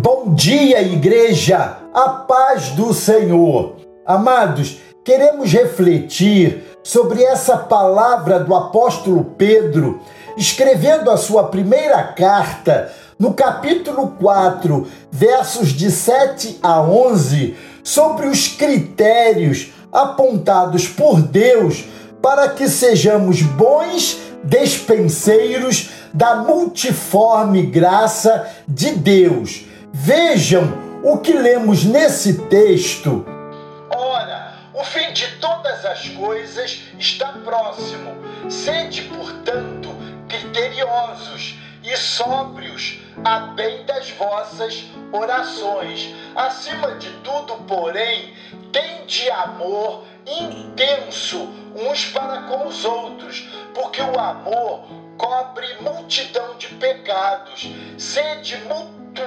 Bom dia, igreja! A paz do Senhor. Amados, queremos refletir sobre essa palavra do apóstolo Pedro, escrevendo a sua primeira carta, no capítulo 4, versos de 7 a 11, sobre os critérios apontados por Deus para que sejamos bons despenseiros da multiforme graça de Deus Vejam o que lemos nesse texto. Ora, o fim de todas as coisas está próximo. Sede, portanto, criteriosos e sóbrios a bem das vossas orações. Acima de tudo, porém, tende amor intenso uns para com os outros, porque o amor cobre multidão de pecados. Sede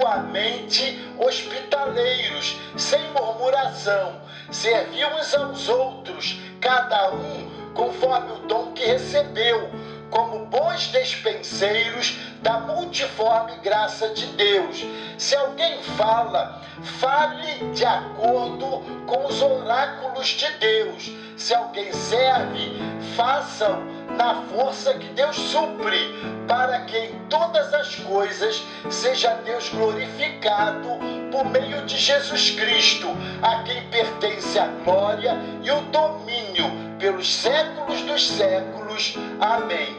mutuamente hospitaleiros, sem murmuração. Servi uns aos outros, cada um conforme o dom que recebeu, como bons despenseiros da multiforme graça de Deus. Se alguém fala, fale de acordo com os oráculos de Deus. Se alguém serve, façam na força que Deus supre, para que em todas as coisas seja Deus glorificado por meio de Jesus Cristo, a quem pertence a glória e o domínio pelos séculos dos séculos. Amém.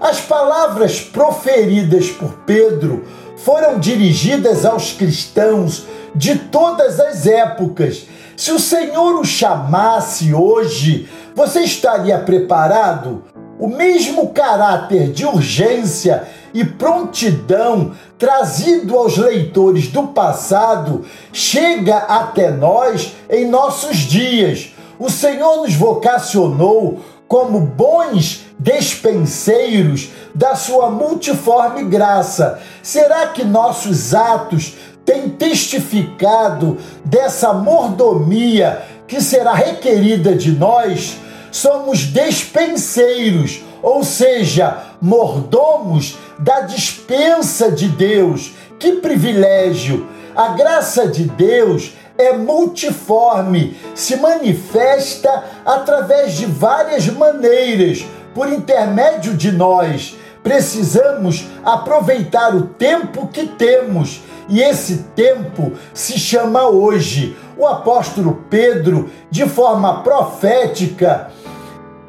As palavras proferidas por Pedro foram dirigidas aos cristãos de todas as épocas. Se o Senhor o chamasse hoje, você estaria preparado? O mesmo caráter de urgência e prontidão trazido aos leitores do passado chega até nós em nossos dias. O Senhor nos vocacionou como bons despenseiros da sua multiforme graça. Será que nossos atos têm testificado dessa mordomia que será requerida de nós? Somos despenseiros, ou seja, mordomos da dispensa de Deus. Que privilégio! A graça de Deus é multiforme, se manifesta através de várias maneiras, por intermédio de nós. Precisamos aproveitar o tempo que temos e esse tempo se chama hoje. O apóstolo Pedro, de forma profética,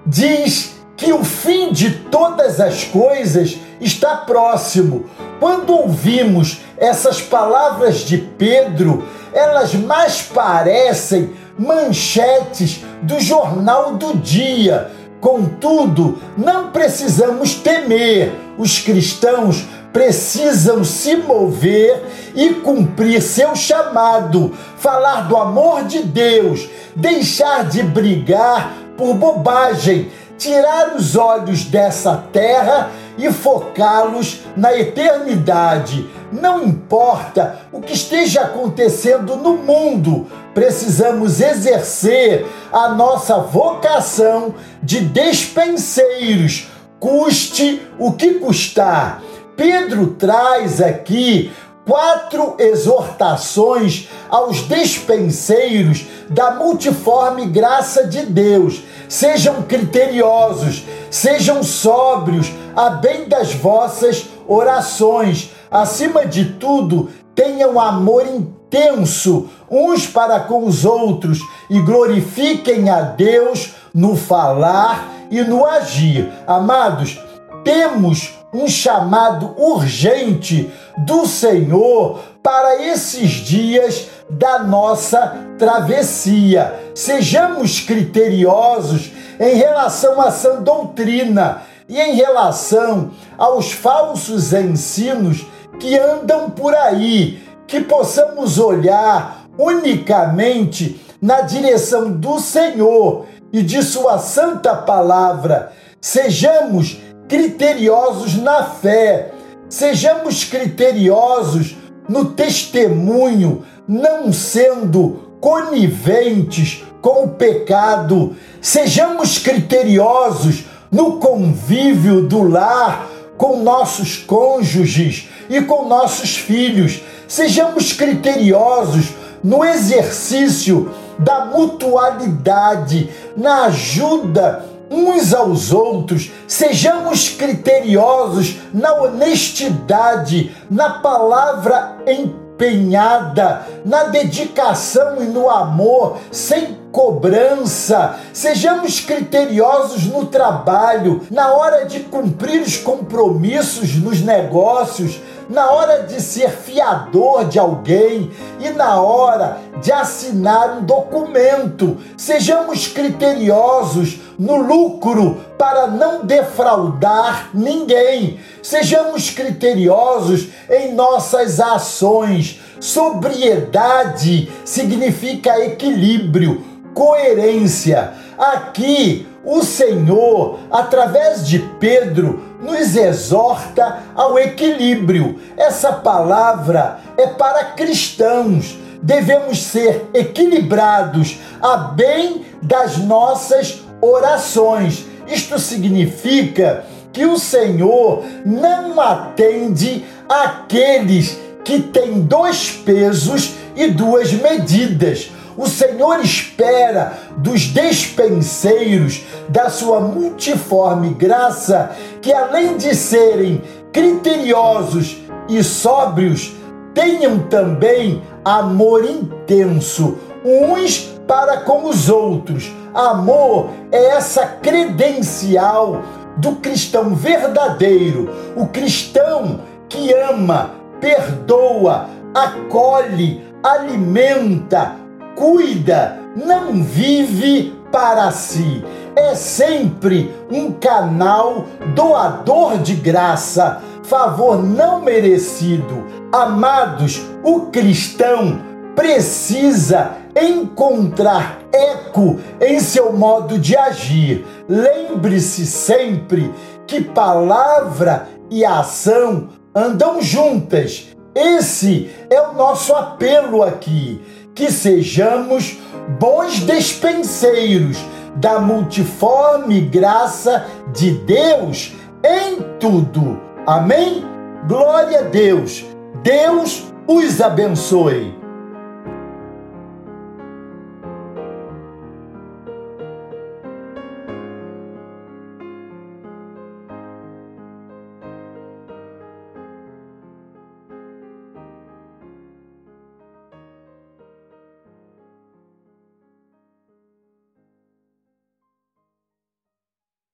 diz que o fim de todas as coisas está próximo. Quando ouvimos essas palavras de Pedro, elas mais parecem manchetes do jornal do dia. Contudo, não precisamos temer. Os cristãos precisam se mover e cumprir seu chamado, falar do amor de Deus, deixar de brigar por bobagem, tirar os olhos dessa terra e focá-los na eternidade. Não importa o que esteja acontecendo no mundo, precisamos exercer a nossa vocação de despenseiros, custe o que custar. Pedro traz aqui quatro exortações aos despenseiros da multiforme graça de Deus. Sejam criteriosos, sejam sóbrios, a bem das vossas orações. Acima de tudo, tenham amor intenso uns para com os outros e glorifiquem a Deus no falar e no agir. Amados, temos um chamado urgente do Senhor para esses dias da nossa travessia. Sejamos criteriosos em relação à sã doutrina e em relação aos falsos ensinos que andam por aí, que possamos olhar unicamente na direção do Senhor e de Sua santa palavra. Sejamos criteriosos na fé, sejamos criteriosos no testemunho, não sendo coniventes com o pecado, sejamos criteriosos no convívio do lar com nossos cônjuges e com nossos filhos, Sejamos criteriosos no exercício da mutualidade, na ajuda uns aos outros, sejamos criteriosos na honestidade, na palavra empenhada, na dedicação e no amor, sem cobrança. Sejamos criteriosos no trabalho, na hora de cumprir os compromissos nos negócios, na hora de ser fiador de alguém e na hora de assinar um documento. Sejamos criteriosos no lucro para não defraudar ninguém. Sejamos criteriosos em nossas ações. Sobriedade significa equilíbrio coerência. Aqui, o Senhor, através de Pedro, nos exorta ao equilíbrio. Essa palavra é para cristãos. Devemos ser equilibrados a bem das nossas orações. Isto significa que o Senhor não atende aqueles que têm dois pesos e duas medidas o Senhor espera dos despenseiros da sua multiforme graça que, além de serem criteriosos e sóbrios, tenham também amor intenso uns para com os outros. Amor é essa credencial do cristão verdadeiro, o cristão que ama, perdoa, acolhe, alimenta, cuida, não vive para si. É sempre um canal doador de graça, favor não merecido. Amados, o cristão precisa encontrar eco em seu modo de agir. Lembre-se sempre que palavra e ação andam juntas. Esse é o nosso apelo aqui que sejamos bons despenseiros da multiforme graça de Deus em tudo. Amém? Glória a Deus. Deus os abençoe.